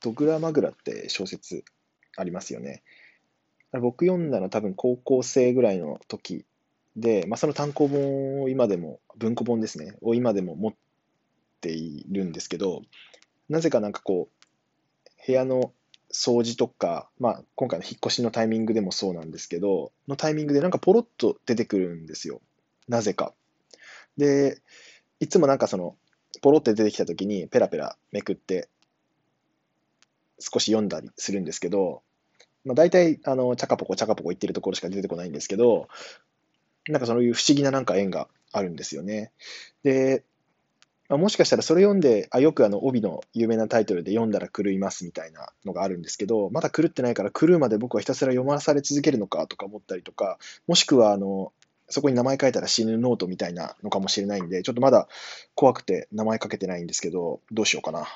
ドグラマグラって小説ありますよね。僕読んだの多分高校生ぐらいの時で、まあ、その単行本を今でも、文庫本ですね、を今でも持っているんですけど、なぜかなんかこう、部屋の掃除とか、まあ、今回の引っ越しのタイミングでもそうなんですけど、のタイミングでなんかポロッと出てくるんですよ。なぜか。で、いつもなんかその、ポロって出てきたときにペラペラめくって少し読んだりするんですけど、まあ、大体あのチャカポコチャカポコ言ってるところしか出てこないんですけど、なんかそういう不思議ななんか縁があるんですよね。で、まあ、もしかしたらそれ読んで、あよくあの帯の有名なタイトルで読んだら狂いますみたいなのがあるんですけど、まだ狂ってないから狂うまで僕はひたすら読まされ続けるのかとか思ったりとか、もしくはあのそこに名前書いたら死ぬノートみたいなのかもしれないんで、ちょっとまだ怖くて名前書けてないんですけど、どうしようかな。